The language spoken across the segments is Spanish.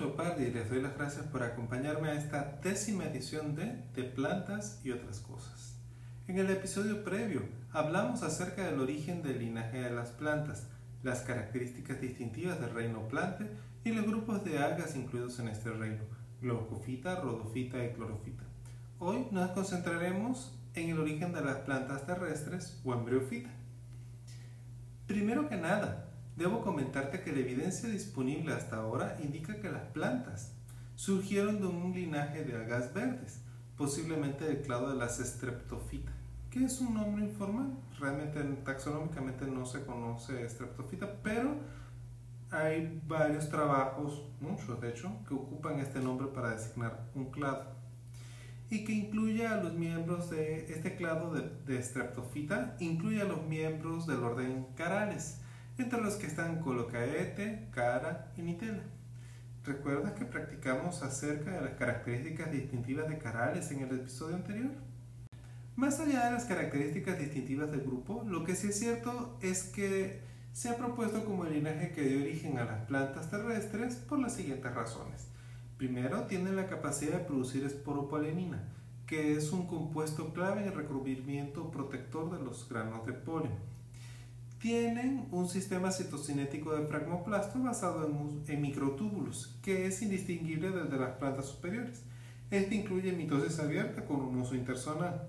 Y les doy las gracias por acompañarme a esta décima edición de De plantas y otras cosas. En el episodio previo hablamos acerca del origen del linaje de las plantas, las características distintivas del reino plante y los grupos de algas incluidos en este reino, Glaucofita, Rodofita y Clorofita. Hoy nos concentraremos en el origen de las plantas terrestres o embriofita. Primero que nada, debo comentarte que la evidencia disponible hasta ahora indica que las plantas surgieron de un linaje de algas verdes, posiblemente del clado de las Streptophyta, que es un nombre informal. Realmente taxonómicamente no se conoce Streptophyta, pero hay varios trabajos, muchos de hecho, que ocupan este nombre para designar un clado y que incluye a los miembros de este clado de, de Streptophyta, incluye a los miembros del orden Carales, entre los que están Colocaete, Cara y Nitela. ¿Recuerdas que practicamos acerca de las características distintivas de Carales en el episodio anterior? Más allá de las características distintivas del grupo, lo que sí es cierto es que se ha propuesto como el linaje que dio origen a las plantas terrestres por las siguientes razones. Primero, tienen la capacidad de producir esporopolenina, que es un compuesto clave en el recubrimiento protector de los granos de polen. Tienen un sistema citocinético de fragmoplasto basado en, microtúbulos, que es indistinguible del de las plantas superiores. Este incluye mitosis abierta con un uso intersonal.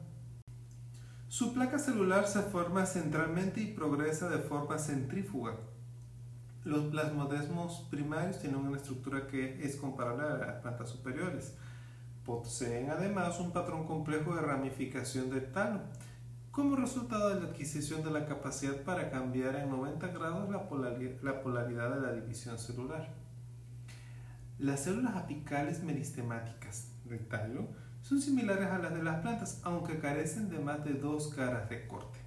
Su placa celular se forma centralmente y progresa de forma centrífuga, los plasmodesmos primarios tienen una estructura que es comparable a las plantas superiores. Poseen además un patrón complejo de ramificación del talo, como resultado de la adquisición de la capacidad para cambiar en 90 grados la polaridad de la división celular. Las células apicales meristemáticas del talo son similares a las de las plantas, aunque carecen de más de dos caras de corte.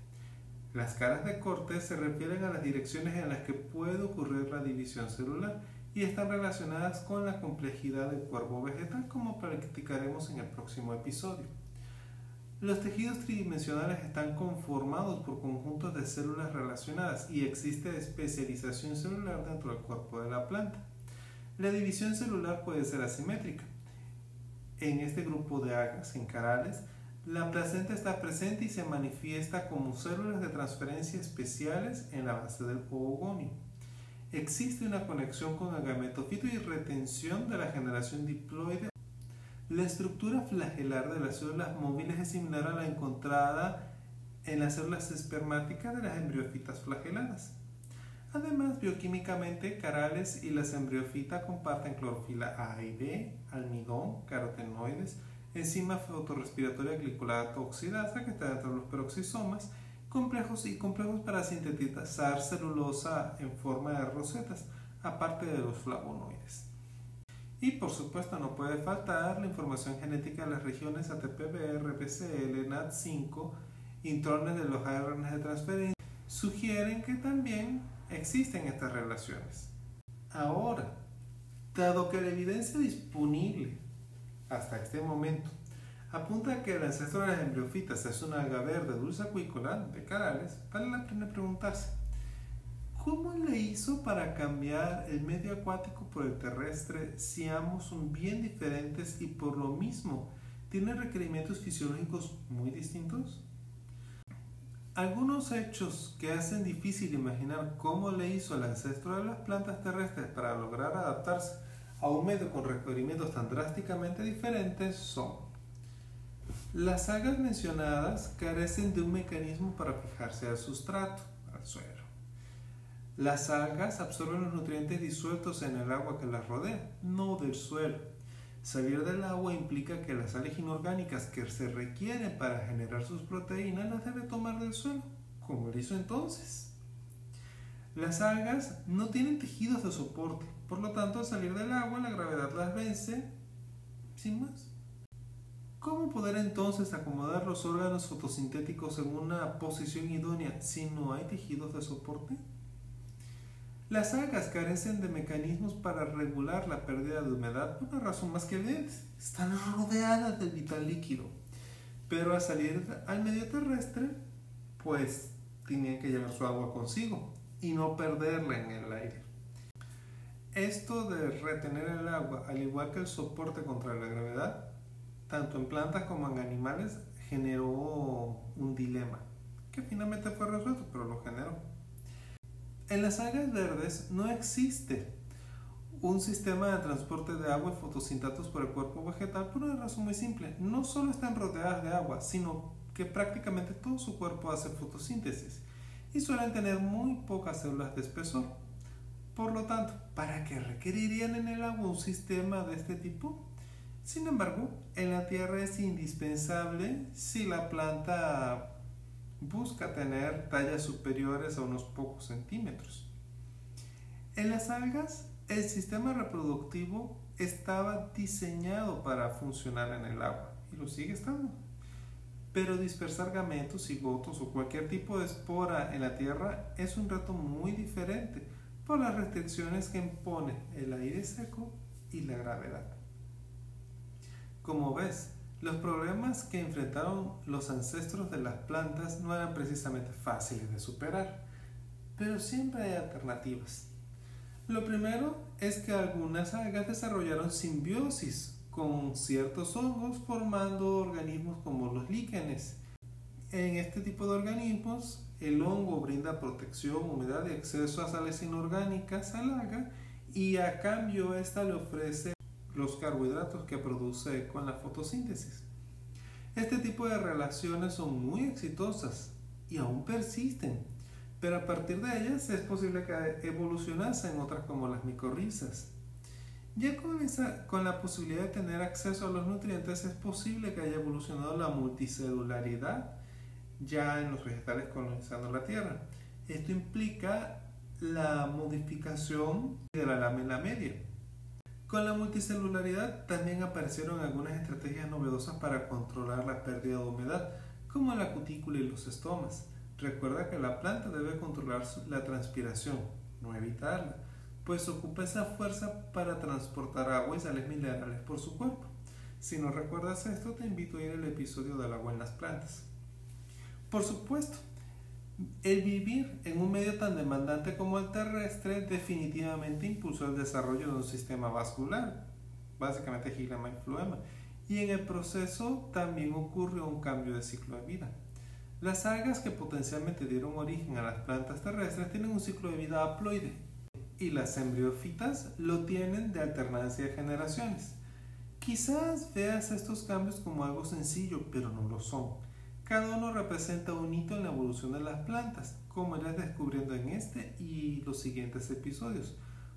Las caras de corte se refieren a las direcciones en las que puede ocurrir la división celular y están relacionadas con la complejidad del cuerpo vegetal como practicaremos en el próximo episodio. Los tejidos tridimensionales están conformados por conjuntos de células relacionadas y existe especialización celular dentro del cuerpo de la planta. La división celular puede ser asimétrica. En este grupo de algas en carales, la placenta está presente y se manifiesta como células de transferencia especiales en la base del oogonio. Existe una conexión con el gametofito y retención de la generación diploide. La estructura flagelar de las células móviles es similar a la encontrada en las células espermáticas de las embriofitas flageladas. Además, bioquímicamente, carales y las embriofitas comparten clorofila A y B, almidón, carotenoides, enzima fotorrespiratoria glicolada oxidasa que está dentro de los peroxisomas, complejos y complejos para sintetizar celulosa en forma de rosetas, aparte de los flavonoides. Y por supuesto no puede faltar la información genética de las regiones ATP-BR, BCL, NAT5, intrones de los ARN de transferencia, sugieren que también existen estas relaciones. Ahora, dado que la evidencia disponible hasta este momento apunta que el ancestro de las embriofitas es una alga verde dulce acuícola de Carales, vale la pena preguntarse, ¿cómo le hizo para cambiar el medio acuático por el terrestre si ambos son bien diferentes y por lo mismo tienen requerimientos fisiológicos muy distintos? Algunos hechos que hacen difícil imaginar cómo le hizo el ancestro de las plantas terrestres para lograr adaptarse a un medio con requerimientos tan drásticamente diferentes son las algas mencionadas carecen de un mecanismo para fijarse al sustrato, al suelo. Las algas absorben los nutrientes disueltos en el agua que las rodea, no del suelo. Salir del agua implica que las sales inorgánicas que se requieren para generar sus proteínas las debe tomar del suelo, como lo hizo entonces. Las algas no tienen tejidos de soporte, por lo tanto al salir del agua la gravedad las vence sin más. ¿Cómo poder entonces acomodar los órganos fotosintéticos en una posición idónea si no hay tejidos de soporte? Las algas carecen de mecanismos para regular la pérdida de humedad por una razón más que evidente. Están rodeadas del vital líquido. Pero al salir al medio terrestre, pues tenían que llevar su agua consigo y no perderla en el aire. Esto de retener el agua, al igual que el soporte contra la gravedad, tanto en plantas como en animales, generó un dilema, que finalmente fue resuelto, pero lo generó. En las algas verdes no existe un sistema de transporte de agua y fotosintatos por el cuerpo vegetal por una razón muy simple. No solo están rodeadas de agua, sino que prácticamente todo su cuerpo hace fotosíntesis y suelen tener muy pocas células de espesor. Por lo tanto, ¿para qué requerirían en el agua un sistema de este tipo? Sin embargo, en la tierra es indispensable si la planta busca tener tallas superiores a unos pocos centímetros. En las algas, el sistema reproductivo estaba diseñado para funcionar en el agua y lo sigue estando. Pero dispersar gametos, cigotos o cualquier tipo de espora en la tierra es un reto muy diferente por las restricciones que impone el aire seco y la gravedad. Como ves, los problemas que enfrentaron los ancestros de las plantas no eran precisamente fáciles de superar, pero siempre hay alternativas. Lo primero es que algunas algas desarrollaron simbiosis con ciertos hongos formando organismos como los líquenes. En este tipo de organismos, el hongo brinda protección, humedad y acceso a sales inorgánicas al alga y a cambio esta le ofrece los carbohidratos que produce con la fotosíntesis. Este tipo de relaciones son muy exitosas y aún persisten, pero a partir de ellas es posible que evolucionasen otras como las micorrizas. Ya con, con la posibilidad de tener acceso a los nutrientes es posible que haya evolucionado la multicelularidad ya en los vegetales colonizando la Tierra. Esto implica la modificación de la lámina media con la multicelularidad también aparecieron algunas estrategias novedosas para controlar la pérdida de humedad, como la cutícula y los estomas. Recuerda que la planta debe controlar la transpiración, no evitarla, pues ocupa esa fuerza para transportar agua y sales minerales por su cuerpo. Si no recuerdas esto, te invito a ir al episodio del agua en las plantas. Por supuesto, el vivir en un medio tan demandante como el terrestre definitivamente impulsó el desarrollo de un sistema vascular, básicamente gilema y floema, y en el proceso también ocurrió un cambio de ciclo de vida. Las algas que potencialmente dieron origen a las plantas terrestres tienen un ciclo de vida haploide y las embriofitas lo tienen de alternancia de generaciones. Quizás veas estos cambios como algo sencillo, pero no lo son cada uno representa un hito en la evolución de las plantas, como irás descubriendo en este y los siguientes episodios,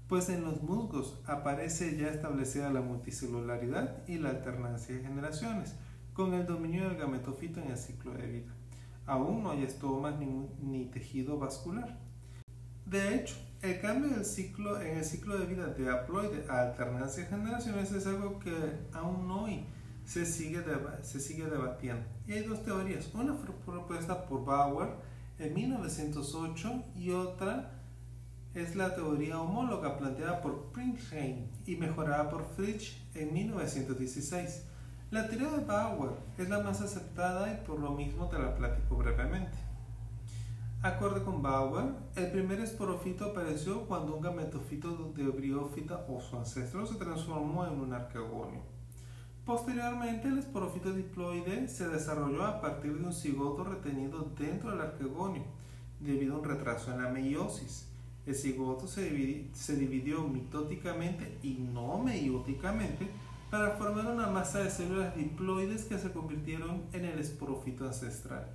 pues en los musgos aparece ya establecida la multicelularidad y la alternancia de generaciones, con el dominio del gametofito en el ciclo de vida. Aún no hay estomas ni, tejido vascular. De hecho, el cambio del ciclo en el ciclo de vida de haploide a alternancia de generaciones es algo que aún hoy se sigue, se sigue debatiendo. Y hay dos teorías. Una propuesta por Bauer en 1908 y otra es la teoría homóloga planteada por Printheim y mejorada por Fritsch en 1916. La teoría de Bauer es la más aceptada y por lo mismo te la platico brevemente. Acorde con Bauer, el primer esporofito apareció cuando un gametofito de briófita o su ancestro se transformó en un arquegonio. Posteriormente, el esporofito diploide se desarrolló a partir de un cigoto retenido dentro del arquegonio, debido a un retraso en la meiosis. El cigoto se, dividió, mitóticamente y no meióticamente para formar una masa de células diploides que se convirtieron en el esporofito ancestral.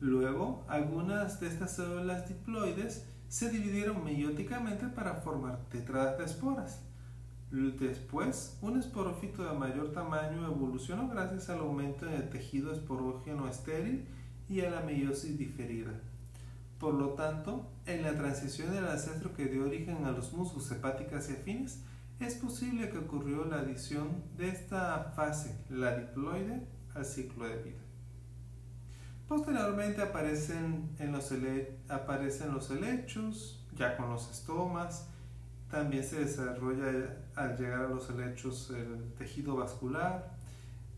Luego, algunas de estas células diploides se dividieron meióticamente para formar tetradas de esporas. Después, un esporófito de mayor tamaño evolucionó gracias al aumento en tejido esporógeno estéril y a la meiosis diferida. Por lo tanto, en la transición del ancestro que dio origen a los musgos hepáticas y afines, es posible que ocurrió la adición de esta fase, la diploide, al ciclo de vida. Posteriormente aparecen, aparecen los helechos, ya con los estomas, también se desarrolla al llegar a los helechos el tejido vascular.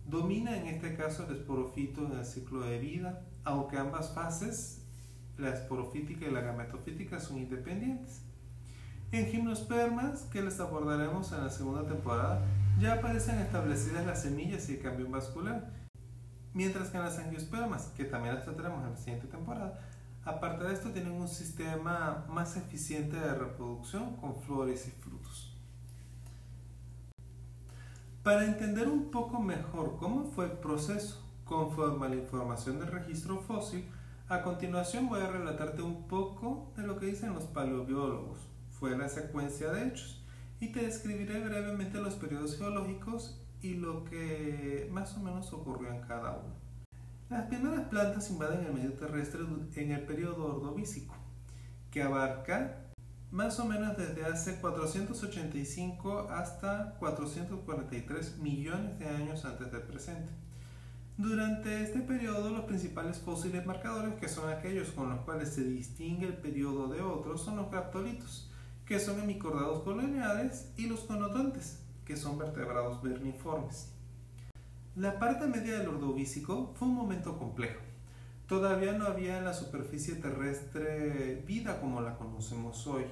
Domina en este caso el esporofito en el ciclo de vida, aunque ambas fases, la esporofítica y la gametofítica, son independientes. En gimnospermas, que les abordaremos en la segunda temporada, ya aparecen establecidas las semillas y el cambio vascular, mientras que en las angiospermas, que también las trataremos en la siguiente temporada, aparte de esto tienen un sistema más eficiente de reproducción con flores y frutos. Para entender un poco mejor cómo fue el proceso conforme a la información del registro fósil, a continuación voy a relatarte un poco de lo que dicen los paleobiólogos. Fue la secuencia de hechos y te describiré brevemente los periodos geológicos y lo que más o menos ocurrió en cada uno. Las primeras plantas invaden el medio terrestre en el periodo ordovícico, que abarca más o menos desde hace 485 hasta 443 millones de años antes del presente. Durante este periodo, los principales fósiles marcadores, que son aquellos con los cuales se distingue el periodo de otros, son los graptolitos, que son hemicordados coloniales, y los conodontes, que son vertebrados verniformes. La parte media del Ordovícico fue un momento complejo. Todavía no había en la superficie terrestre vida como la conocemos hoy,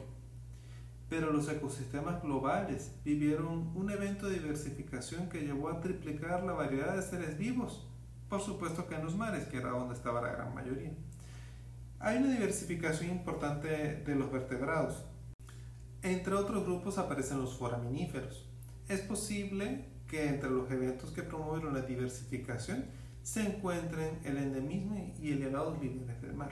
pero los ecosistemas globales vivieron un evento de diversificación que llevó a triplicar la variedad de seres vivos, por supuesto que en los mares, que era donde estaba la gran mayoría. Hay una diversificación importante de los vertebrados. Entre otros grupos aparecen los foraminíferos. Es posible que entre los eventos que promovieron la diversificación se encuentren el endemismo y elevados niveles del mar.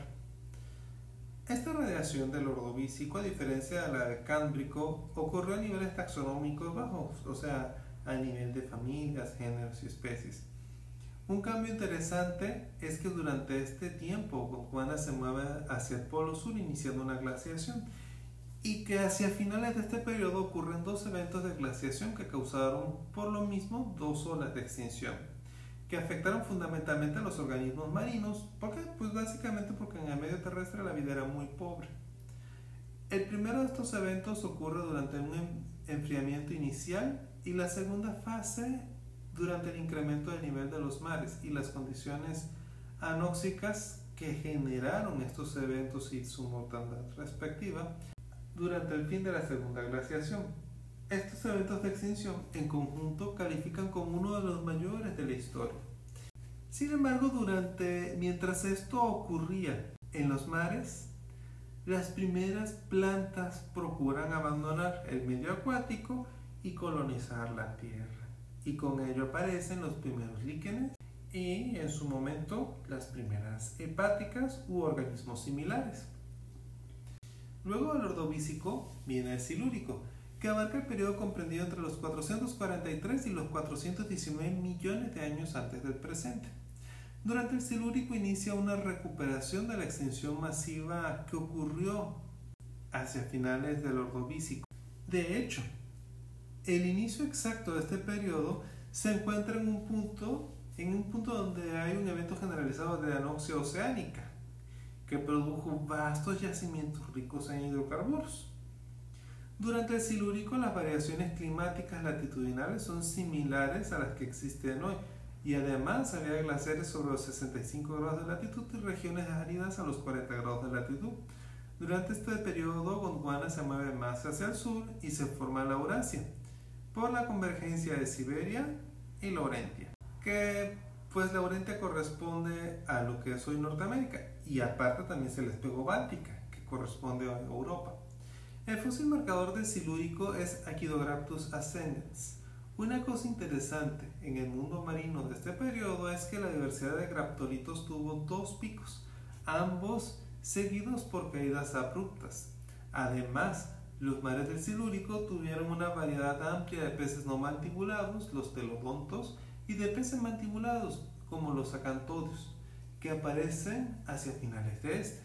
Esta radiación del ordovícico, a diferencia de la del cámbrico, ocurrió a niveles taxonómicos bajos, o sea, a nivel de familias, géneros y especies. Un cambio interesante es que durante este tiempo Gondwana se mueve hacia el polo sur iniciando una glaciación y que hacia finales de este periodo ocurren dos eventos de glaciación que causaron por lo mismo dos olas de extinción que afectaron fundamentalmente a los organismos marinos. ¿Por qué? Pues básicamente porque en el medio terrestre la vida era muy pobre. El primero de estos eventos ocurre durante un enfriamiento inicial y la segunda fase durante el incremento del nivel de los mares y las condiciones anóxicas que generaron estos eventos y su mortandad respectiva durante el fin de la segunda glaciación. Estos eventos de extinción en conjunto califican como uno de los mayores de la historia. Sin embargo, durante mientras esto ocurría en los mares, las primeras plantas procuran abandonar el medio acuático y colonizar la tierra. Y con ello aparecen los primeros líquenes y en su momento las primeras hepáticas u organismos similares. Luego del ordovícico viene el silúrico, que abarca el periodo comprendido entre los 443 y los 419 millones de años antes del presente. Durante el silúrico inicia una recuperación de la extinción masiva que ocurrió hacia finales del ordovícico. De hecho, el inicio exacto de este periodo se encuentra en un punto, en un punto donde hay un evento generalizado de anoxia oceánica que produjo vastos yacimientos ricos en hidrocarburos. Durante el silúrico las variaciones climáticas latitudinales son similares a las que existen hoy y además había glaciares sobre los 65 grados de latitud y regiones áridas a los 40 grados de latitud. Durante este periodo Gondwana se mueve más hacia el sur y se forma la Eurasia por la convergencia de Siberia y Laurentia, que pues Laurentia corresponde a lo que es hoy Norteamérica y aparte también se les pegó Báltica, que corresponde a Europa. El fósil marcador del silúrico es Achidograptus ascendens. Una cosa interesante en el mundo marino de este periodo es que la diversidad de graptolitos tuvo dos picos, ambos seguidos por caídas abruptas. Además, los mares del silúrico tuvieron una variedad amplia de peces no mandibulados, los telodontos, y de peces mandibulados, como los acantodios, que aparecen hacia finales de este.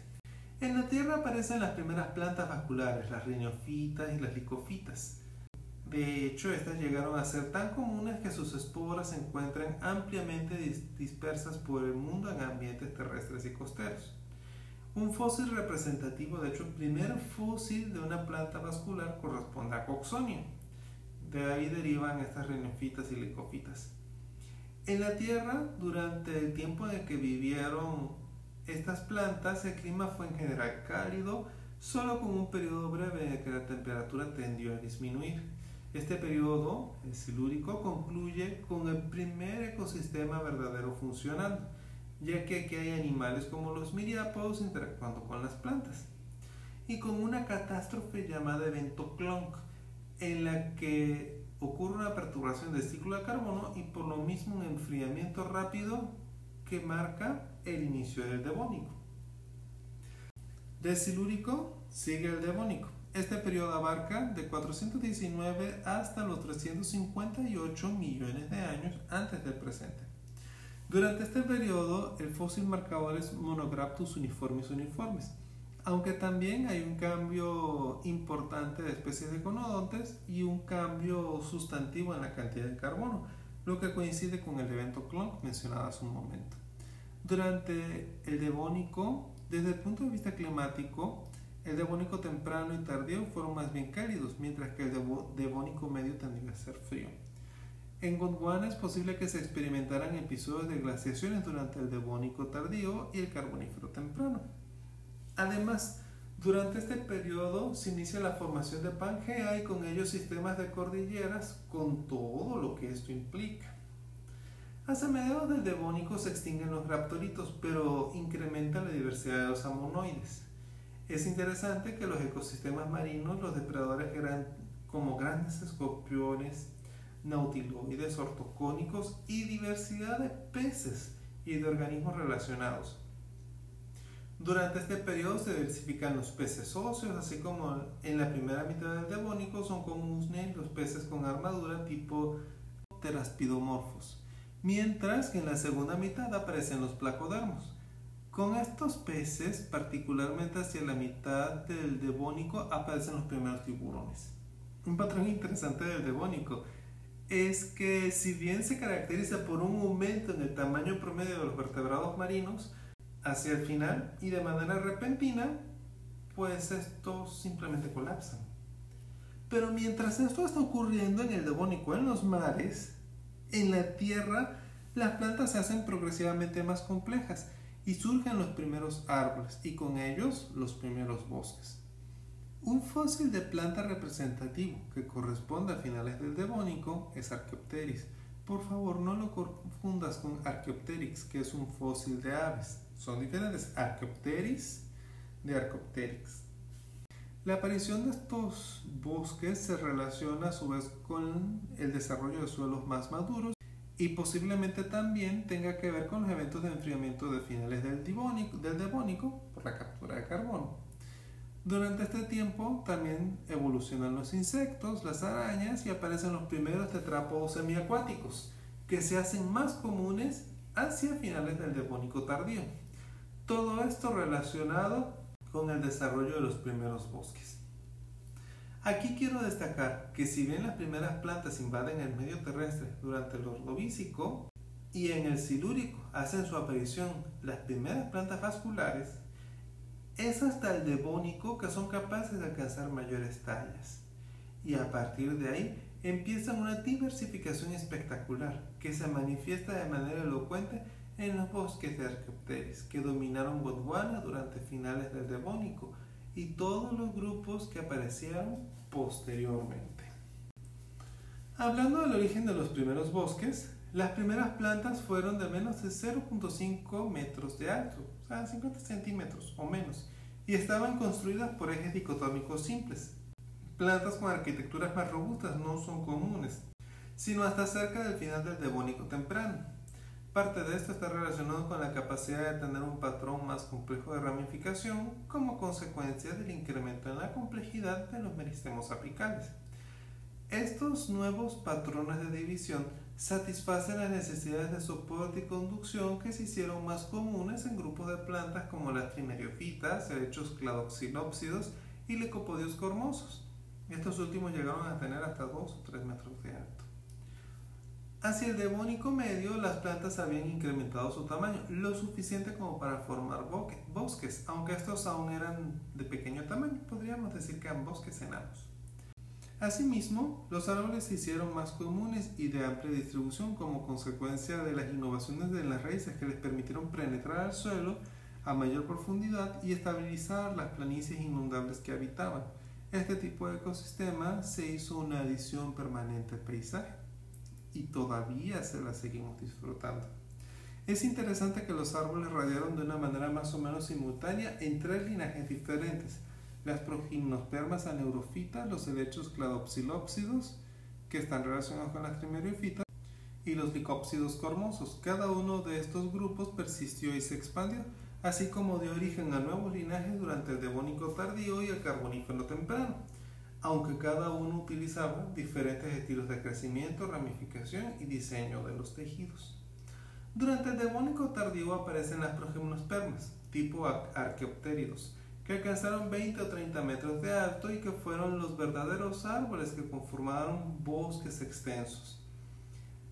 En la Tierra aparecen las primeras plantas vasculares, las riñofitas y las licofitas. De hecho, estas llegaron a ser tan comunes que sus esporas se encuentran ampliamente dispersas por el mundo en ambientes terrestres y costeros. Un fósil representativo, de hecho, el primer fósil de una planta vascular corresponde a Coxonio. De ahí derivan estas riñofitas y licofitas. En la Tierra, durante el tiempo en que vivieron estas plantas, el clima fue en general cálido, solo con un periodo breve en el que la temperatura tendió a disminuir. Este periodo, el silúrico, concluye con el primer ecosistema verdadero funcionando, ya que aquí hay animales como los miriápodos interactuando con las plantas, y con una catástrofe llamada evento Clonk, en la que ocurre una perturbación del ciclo de carbono y por lo mismo un enfriamiento rápido que marca el inicio del devónico. Del silúrico sigue el devónico. Este periodo abarca de 419 hasta los 358 millones de años antes del presente. Durante este periodo, el fósil marcador es Monograptus uniformis uniformes, aunque también hay un cambio importante de especies de conodontes y un cambio sustantivo en la cantidad de carbono, lo que coincide con el evento Clonk mencionado hace un momento. Durante el Devónico, desde el punto de vista climático, el devónico temprano y tardío fueron más bien cálidos, mientras que el devónico medio tendría a ser frío. En Gondwana es posible que se experimentaran episodios de glaciaciones durante el devónico tardío y el carbonífero temprano. Además, durante este periodo se inicia la formación de Pangea y con ello sistemas de cordilleras con todo lo que esto implica. Hacia mediados del Devónico se extinguen los raptoritos, pero incrementa la diversidad de los amonoides. Es interesante que los ecosistemas marinos, los depredadores eran como grandes escorpiones, nautiloides, ortocónicos y diversidad de peces y de organismos relacionados. Durante este periodo se diversifican los peces óseos, así como en la primera mitad del Devónico son comunes los peces con armadura tipo teraspidomorfos, mientras que en la segunda mitad aparecen los placodermos. Con estos peces, particularmente hacia la mitad del devónico, aparecen los primeros tiburones. Un patrón interesante del devónico es que si bien se caracteriza por un aumento en el tamaño promedio de los vertebrados marinos, hacia el final y de manera repentina, pues estos simplemente colapsan. Pero mientras esto está ocurriendo en el devónico en los mares, en la tierra, las plantas se hacen progresivamente más complejas y surgen los primeros árboles y con ellos los primeros bosques. Un fósil de planta representativo que corresponde a finales del Devónico es Archaeopteryx. Por favor, no lo confundas con Archaeopteryx, que es un fósil de aves. Son diferentes. Archaeopteryx de Archaeopteryx. La aparición de estos bosques se relaciona a su vez con el desarrollo de suelos más maduros y posiblemente también tenga que ver con los eventos de enfriamiento de finales del, del devónico por la captura de carbono. Durante este tiempo también evolucionan los insectos, las arañas y aparecen los primeros tetrápodos semiacuáticos, que se hacen más comunes hacia finales del devónico tardío. Todo esto relacionado con el desarrollo de los primeros bosques. Aquí quiero destacar que si bien las primeras plantas invaden el medio terrestre durante el ordovícico y en el silúrico hacen su aparición las primeras plantas vasculares, es hasta el devónico que son capaces de alcanzar mayores tallas. Y a partir de ahí empiezan una diversificación espectacular que se manifiesta de manera elocuente en los bosques de Archaeopteryx que dominaron Gondwana durante finales del Devónico y todos los grupos que aparecieron posteriormente. Hablando del origen de los primeros bosques, las primeras plantas fueron de menos de 0.5 metros de alto, o sea, 50 centímetros o menos, y estaban construidas por ejes dicotómicos simples. Plantas con arquitecturas más robustas no son comunes, sino hasta cerca del final del Devónico temprano. Parte de esto está relacionado con la capacidad de tener un patrón más complejo de ramificación como consecuencia del incremento en la complejidad de los meristemos apicales. Estos nuevos patrones de división satisfacen las necesidades de soporte y conducción que se hicieron más comunes en grupos de plantas como las trineriophytas, helechos cladoxilópsidos y lecopodios cormosos. Estos últimos llegaron a tener hasta 2 o 3 metros de alto. Hacia el Devónico medio, las plantas habían incrementado su tamaño, lo suficiente como para formar bosques, aunque estos aún eran de pequeño tamaño, podríamos decir que eran bosques enanos. Asimismo, los árboles se hicieron más comunes y de amplia distribución como consecuencia de las innovaciones de las raíces que les permitieron penetrar al suelo a mayor profundidad y estabilizar las planicies inundables que habitaban. Este tipo de ecosistema se hizo una adición permanente al paisaje y todavía se la seguimos disfrutando. Es interesante que los árboles radiaron de una manera más o menos simultánea en tres linajes diferentes. Las progimnospermas aneurofitas, los helechos cladopsilópsidos, que están relacionados con las trimeriofitas, y los licópsidos cormosos. Cada uno de estos grupos persistió y se expandió, así como dio origen a nuevos linajes durante el Devónico tardío y el Carbonífero temprano, aunque cada uno utilizaba diferentes estilos de crecimiento, ramificación y diseño de los tejidos. Durante el Devónico tardío aparecen las progimnospermas, tipo arqueopteridos, que alcanzaron 20 o 30 metros de alto y que fueron los verdaderos árboles que conformaron bosques extensos.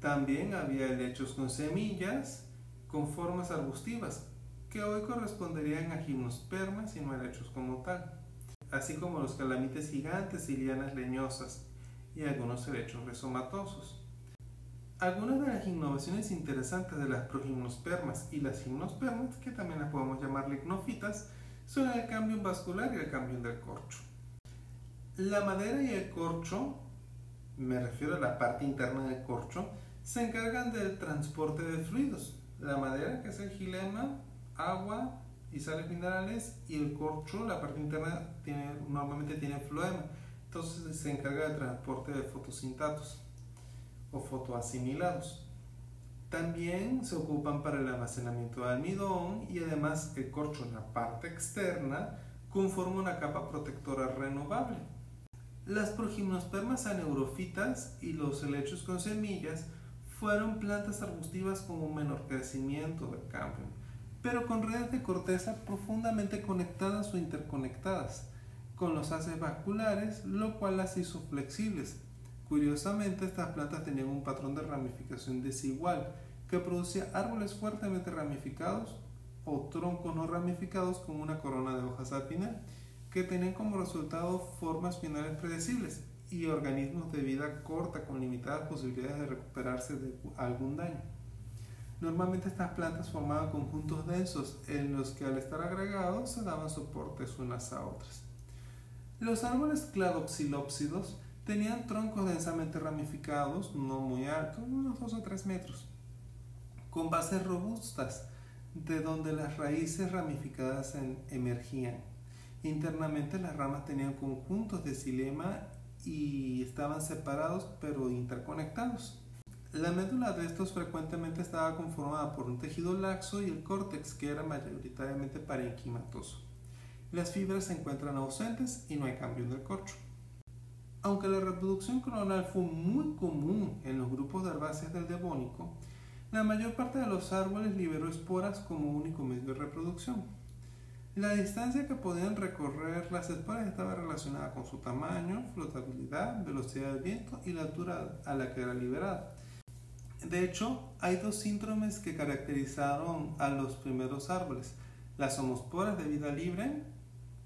También había helechos con semillas con formas arbustivas, que hoy corresponderían a gimnospermas y no helechos como tal, así como los calamites gigantes y lianas leñosas y algunos helechos rizomatosos. Algunas de las innovaciones interesantes de las progimnospermas y las gimnospermas, que también las podemos llamar lignofitas, son el cambio vascular y el cambio del corcho. La madera y el corcho, me refiero a la parte interna del corcho, se encargan del transporte de fluidos. La madera, que es el gilema, agua y sales minerales, y el corcho, la parte interna, tiene, normalmente tiene floema. Entonces se encarga del transporte de fotosintatos o fotoasimilados. También se ocupan para el almacenamiento de almidón y además el corcho en la parte externa conforma una capa protectora renovable. Las progimnospermas aneurofitas y los helechos con semillas fueron plantas arbustivas con un menor crecimiento del cambio, pero con redes de corteza profundamente conectadas o interconectadas con los haces vasculares, lo cual las hizo flexibles Curiosamente, estas plantas tenían un patrón de ramificación desigual que producía árboles fuertemente ramificados o troncos no ramificados con una corona de hojas al final, que tenían como resultado formas finales predecibles y organismos de vida corta con limitadas posibilidades de recuperarse de algún daño. Normalmente estas plantas formaban conjuntos densos en los que al estar agregados se daban soportes unas a otras. Los árboles cladoxilópsidos Tenían troncos densamente ramificados, no muy altos, unos 2 o 3 metros, con bases robustas, de donde las raíces ramificadas emergían. Internamente las ramas tenían conjuntos de xilema y estaban separados pero interconectados. La médula de estos frecuentemente estaba conformada por un tejido laxo y el córtex que era mayoritariamente parenquimatoso. Las fibras se encuentran ausentes y no hay cambio en el corcho. Aunque la reproducción coronal fue muy común en los grupos de herbáceas del Devónico, la mayor parte de los árboles liberó esporas como único medio de reproducción. La distancia que podían recorrer las esporas estaba relacionada con su tamaño, flotabilidad, velocidad del viento y la altura a la que era liberada. De hecho, hay dos síndromes que caracterizaron a los primeros árboles. Las homosporas de vida libre,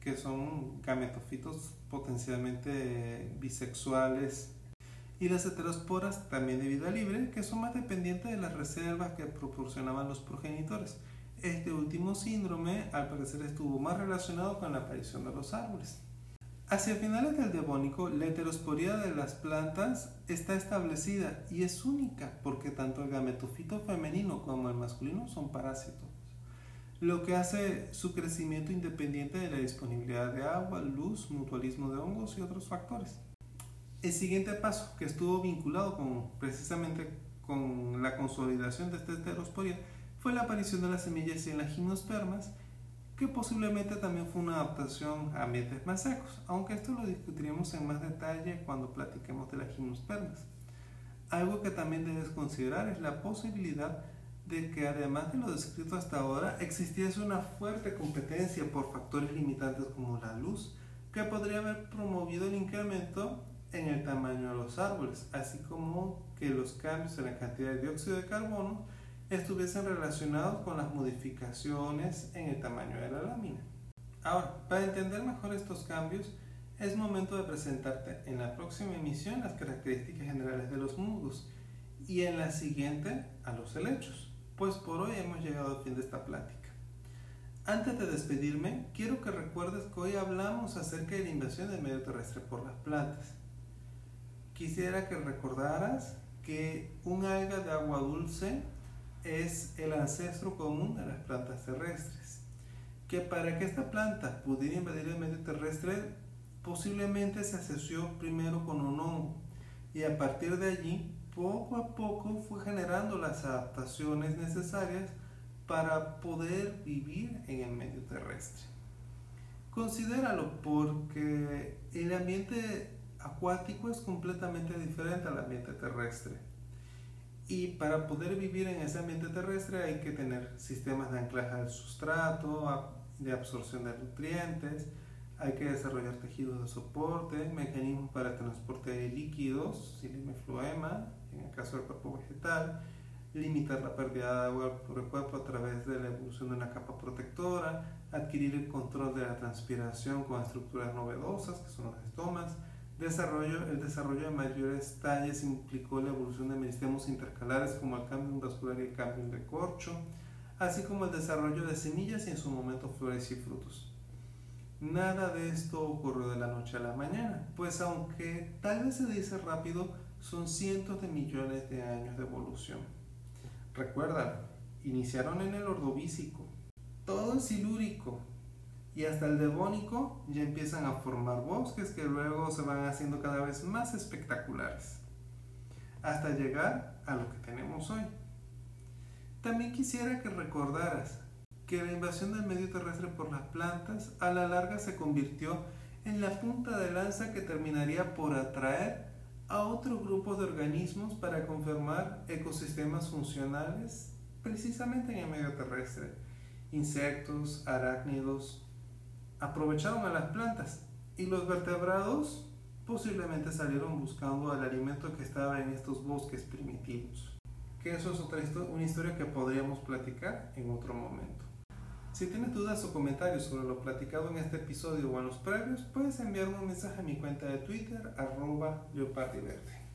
que son gametofitos potencialmente bisexuales, y las heterosporas también de vida libre, que son más dependientes de las reservas que proporcionaban los progenitores. Este último síndrome al parecer estuvo más relacionado con la aparición de los árboles. Hacia finales del Devónico, la heterosporía de las plantas está establecida y es única porque tanto el gametofito femenino como el masculino son parásitos lo que hace su crecimiento independiente de la disponibilidad de agua, luz, mutualismo de hongos y otros factores. El siguiente paso, que estuvo vinculado con, precisamente con la consolidación de esta heterosporia, fue la aparición de las semillas en las gimnospermas, que posiblemente también fue una adaptación a ambientes más secos, aunque esto lo discutiremos en más detalle cuando platiquemos de las gimnospermas. Algo que también debes considerar es la posibilidad de que además de lo descrito hasta ahora, existiese una fuerte competencia por factores limitantes como la luz, que podría haber promovido el incremento en el tamaño de los árboles, así como que los cambios en la cantidad de dióxido de carbono estuviesen relacionados con las modificaciones en el tamaño de la lámina. Ahora, para entender mejor estos cambios, es momento de presentarte en la próxima emisión las características generales de los musgos y en la siguiente a los helechos pues por hoy hemos llegado al fin de esta plática. Antes de despedirme, quiero que recuerdes que hoy hablamos acerca de la invasión del medio terrestre por las plantas. Quisiera que recordaras que un alga de agua dulce es el ancestro común de las plantas terrestres. Que para que esta planta pudiera invadir el medio terrestre, posiblemente se asoció primero con un hongo y a partir de allí, poco a poco fue generando las adaptaciones necesarias para poder vivir en el medio terrestre. Considéralo porque el ambiente acuático es completamente diferente al ambiente terrestre. Y para poder vivir en ese ambiente terrestre hay que tener sistemas de anclaje al sustrato, de absorción de nutrientes, hay que desarrollar tejidos de soporte, mecanismos para transporte de líquidos, silema fluema, en el caso del cuerpo vegetal, limitar la pérdida de agua por el cuerpo a través de la evolución de una capa protectora, adquirir el control de la transpiración con estructuras novedosas, que son los estomas, desarrollo, el desarrollo de mayores talles implicó la evolución de meristemos intercalares como el cambio vascular y el cambio de corcho, así como el desarrollo de semillas y en su momento flores y frutos. Nada de esto ocurrió de la noche a la mañana, pues aunque tal vez se dice rápido, son cientos de millones de años de evolución. Recuerda, iniciaron en el ordovícico, todo el silúrico y hasta el devónico ya empiezan a formar bosques que luego se van haciendo cada vez más espectaculares, hasta llegar a lo que tenemos hoy. También quisiera que recordaras que la invasión del medio terrestre por las plantas a la larga se convirtió en la punta de lanza que terminaría por atraer a otro grupo de organismos para conformar ecosistemas funcionales precisamente en el medio terrestre. Insectos, arácnidos, aprovecharon a las plantas y los vertebrados posiblemente salieron buscando el alimento que estaba en estos bosques primitivos. Que eso es otra una historia que podríamos platicar en otro momento. Si tienes dudas o comentarios sobre lo platicado en este episodio o en los previos, puedes enviarme un mensaje a mi cuenta de Twitter, arroba leopardiverde.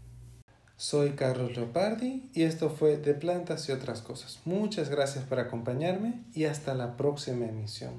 Soy Carlos Leopardi y esto fue De Plantas y otras cosas. Muchas gracias por acompañarme y hasta la próxima emisión.